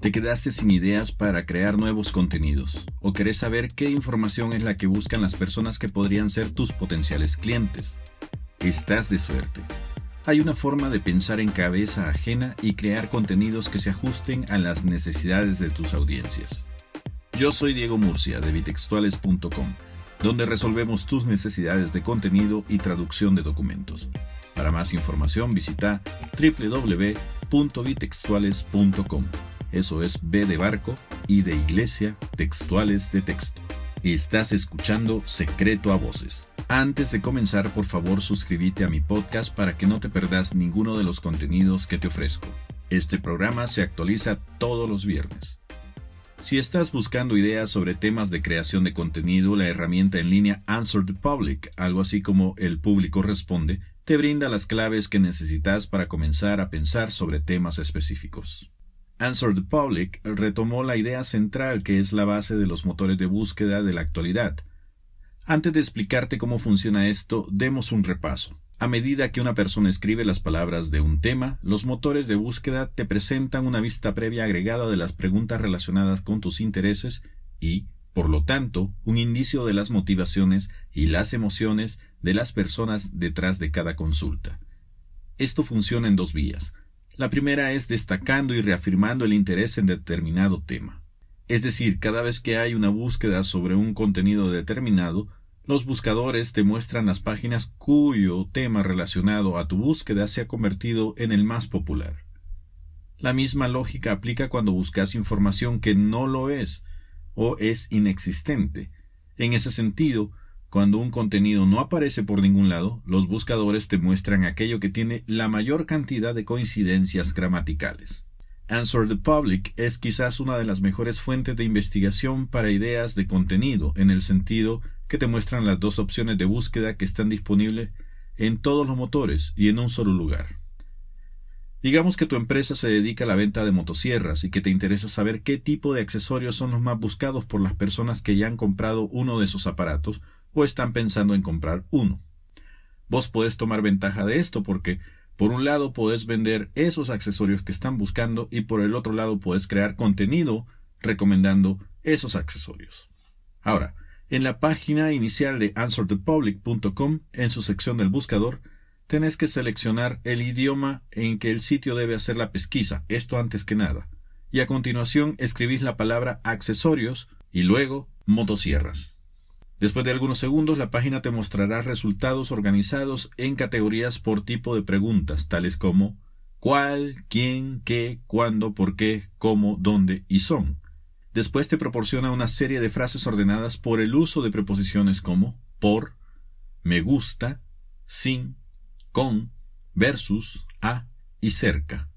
¿Te quedaste sin ideas para crear nuevos contenidos? ¿O querés saber qué información es la que buscan las personas que podrían ser tus potenciales clientes? Estás de suerte. Hay una forma de pensar en cabeza ajena y crear contenidos que se ajusten a las necesidades de tus audiencias. Yo soy Diego Murcia de bitextuales.com, donde resolvemos tus necesidades de contenido y traducción de documentos. Para más información visita www.bitextuales.com. Eso es B de barco y de iglesia, textuales de texto. Estás escuchando Secreto a Voces. Antes de comenzar, por favor, suscríbete a mi podcast para que no te perdas ninguno de los contenidos que te ofrezco. Este programa se actualiza todos los viernes. Si estás buscando ideas sobre temas de creación de contenido, la herramienta en línea Answer the Public, algo así como El público responde, te brinda las claves que necesitas para comenzar a pensar sobre temas específicos. Answer the Public retomó la idea central que es la base de los motores de búsqueda de la actualidad. Antes de explicarte cómo funciona esto, demos un repaso. A medida que una persona escribe las palabras de un tema, los motores de búsqueda te presentan una vista previa agregada de las preguntas relacionadas con tus intereses y, por lo tanto, un indicio de las motivaciones y las emociones de las personas detrás de cada consulta. Esto funciona en dos vías. La primera es destacando y reafirmando el interés en determinado tema. Es decir, cada vez que hay una búsqueda sobre un contenido determinado, los buscadores te muestran las páginas cuyo tema relacionado a tu búsqueda se ha convertido en el más popular. La misma lógica aplica cuando buscas información que no lo es o es inexistente. En ese sentido, cuando un contenido no aparece por ningún lado, los buscadores te muestran aquello que tiene la mayor cantidad de coincidencias gramaticales. Answer the Public es quizás una de las mejores fuentes de investigación para ideas de contenido, en el sentido que te muestran las dos opciones de búsqueda que están disponibles en todos los motores y en un solo lugar. Digamos que tu empresa se dedica a la venta de motosierras y que te interesa saber qué tipo de accesorios son los más buscados por las personas que ya han comprado uno de esos aparatos o están pensando en comprar uno. Vos podés tomar ventaja de esto porque por un lado podés vender esos accesorios que están buscando y por el otro lado podés crear contenido recomendando esos accesorios. Ahora, en la página inicial de answerthepublic.com, en su sección del buscador, tenés que seleccionar el idioma en que el sitio debe hacer la pesquisa, esto antes que nada, y a continuación escribís la palabra accesorios y luego motosierras. Después de algunos segundos, la página te mostrará resultados organizados en categorías por tipo de preguntas, tales como cuál, quién, qué, cuándo, por qué, cómo, dónde y son. Después te proporciona una serie de frases ordenadas por el uso de preposiciones como por, me gusta, sin, con, versus, a y cerca.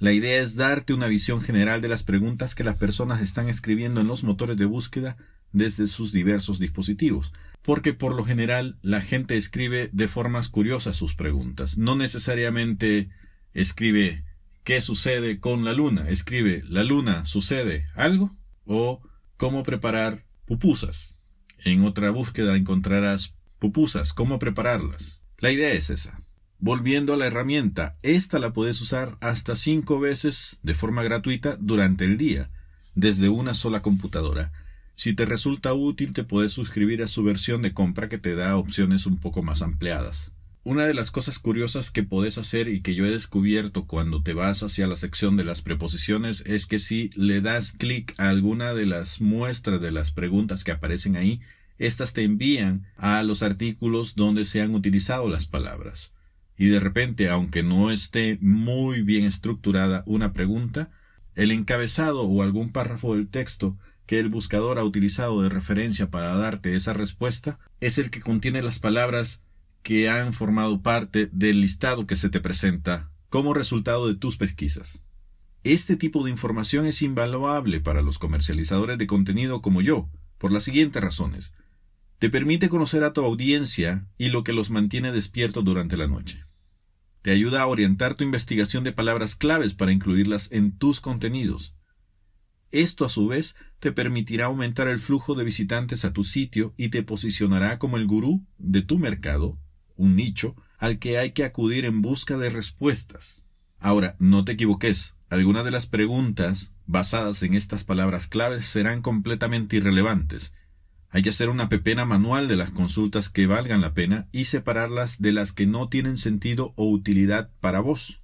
La idea es darte una visión general de las preguntas que las personas están escribiendo en los motores de búsqueda desde sus diversos dispositivos, porque por lo general la gente escribe de formas curiosas sus preguntas. No necesariamente escribe ¿qué sucede con la luna? Escribe ¿la luna sucede algo? o ¿cómo preparar pupusas? En otra búsqueda encontrarás pupusas, ¿cómo prepararlas? La idea es esa. Volviendo a la herramienta, esta la puedes usar hasta cinco veces de forma gratuita durante el día, desde una sola computadora. Si te resulta útil, te puedes suscribir a su versión de compra que te da opciones un poco más ampliadas. Una de las cosas curiosas que puedes hacer y que yo he descubierto cuando te vas hacia la sección de las preposiciones es que si le das clic a alguna de las muestras de las preguntas que aparecen ahí, estas te envían a los artículos donde se han utilizado las palabras. Y de repente, aunque no esté muy bien estructurada una pregunta, el encabezado o algún párrafo del texto que el buscador ha utilizado de referencia para darte esa respuesta es el que contiene las palabras que han formado parte del listado que se te presenta como resultado de tus pesquisas. Este tipo de información es invaluable para los comercializadores de contenido como yo, por las siguientes razones. Te permite conocer a tu audiencia y lo que los mantiene despiertos durante la noche. Te ayuda a orientar tu investigación de palabras claves para incluirlas en tus contenidos. Esto a su vez te permitirá aumentar el flujo de visitantes a tu sitio y te posicionará como el gurú de tu mercado, un nicho, al que hay que acudir en busca de respuestas. Ahora, no te equivoques, algunas de las preguntas basadas en estas palabras claves serán completamente irrelevantes. Hay que hacer una pepena manual de las consultas que valgan la pena y separarlas de las que no tienen sentido o utilidad para vos.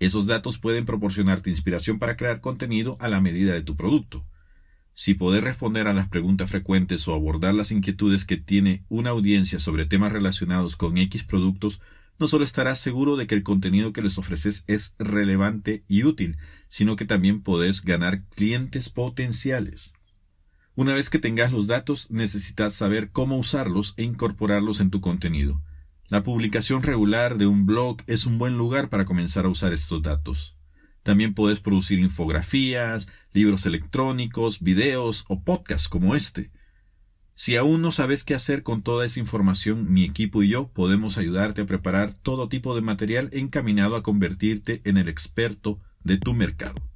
Esos datos pueden proporcionarte inspiración para crear contenido a la medida de tu producto. Si podés responder a las preguntas frecuentes o abordar las inquietudes que tiene una audiencia sobre temas relacionados con X productos, no solo estarás seguro de que el contenido que les ofreces es relevante y útil, sino que también podés ganar clientes potenciales. Una vez que tengas los datos, necesitas saber cómo usarlos e incorporarlos en tu contenido. La publicación regular de un blog es un buen lugar para comenzar a usar estos datos. También puedes producir infografías, libros electrónicos, videos o podcasts como este. Si aún no sabes qué hacer con toda esa información, mi equipo y yo podemos ayudarte a preparar todo tipo de material encaminado a convertirte en el experto de tu mercado.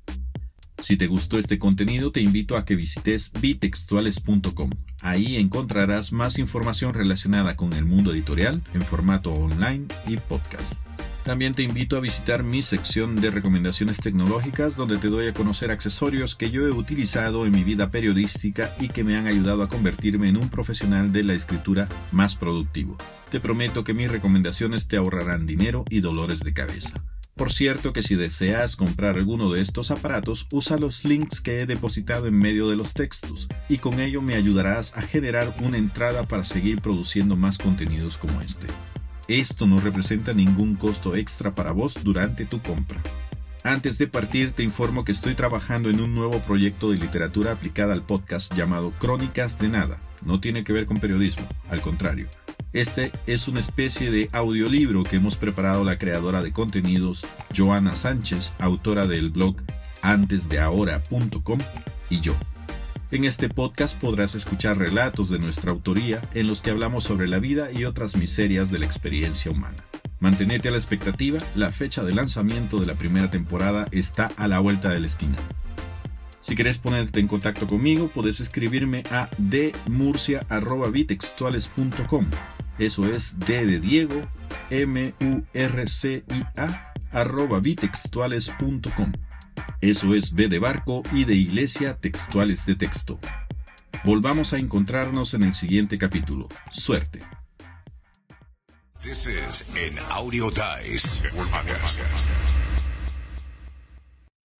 Si te gustó este contenido, te invito a que visites bitextuales.com. Ahí encontrarás más información relacionada con el mundo editorial en formato online y podcast. También te invito a visitar mi sección de recomendaciones tecnológicas donde te doy a conocer accesorios que yo he utilizado en mi vida periodística y que me han ayudado a convertirme en un profesional de la escritura más productivo. Te prometo que mis recomendaciones te ahorrarán dinero y dolores de cabeza. Por cierto que si deseas comprar alguno de estos aparatos, usa los links que he depositado en medio de los textos y con ello me ayudarás a generar una entrada para seguir produciendo más contenidos como este. Esto no representa ningún costo extra para vos durante tu compra. Antes de partir te informo que estoy trabajando en un nuevo proyecto de literatura aplicada al podcast llamado Crónicas de Nada. No tiene que ver con periodismo, al contrario. Este es una especie de audiolibro que hemos preparado la creadora de contenidos, Joana Sánchez, autora del blog antesdeahora.com, y yo. En este podcast podrás escuchar relatos de nuestra autoría en los que hablamos sobre la vida y otras miserias de la experiencia humana. Mantenete a la expectativa, la fecha de lanzamiento de la primera temporada está a la vuelta de la esquina. Si quieres ponerte en contacto conmigo, puedes escribirme a dmurcia.bitextuales.com. Eso es D de Diego, M-U-R-C-I-A, arroba bitextuales.com. Eso es B de barco y de iglesia textuales de texto. Volvamos a encontrarnos en el siguiente capítulo. Suerte. This is an Audio Dice.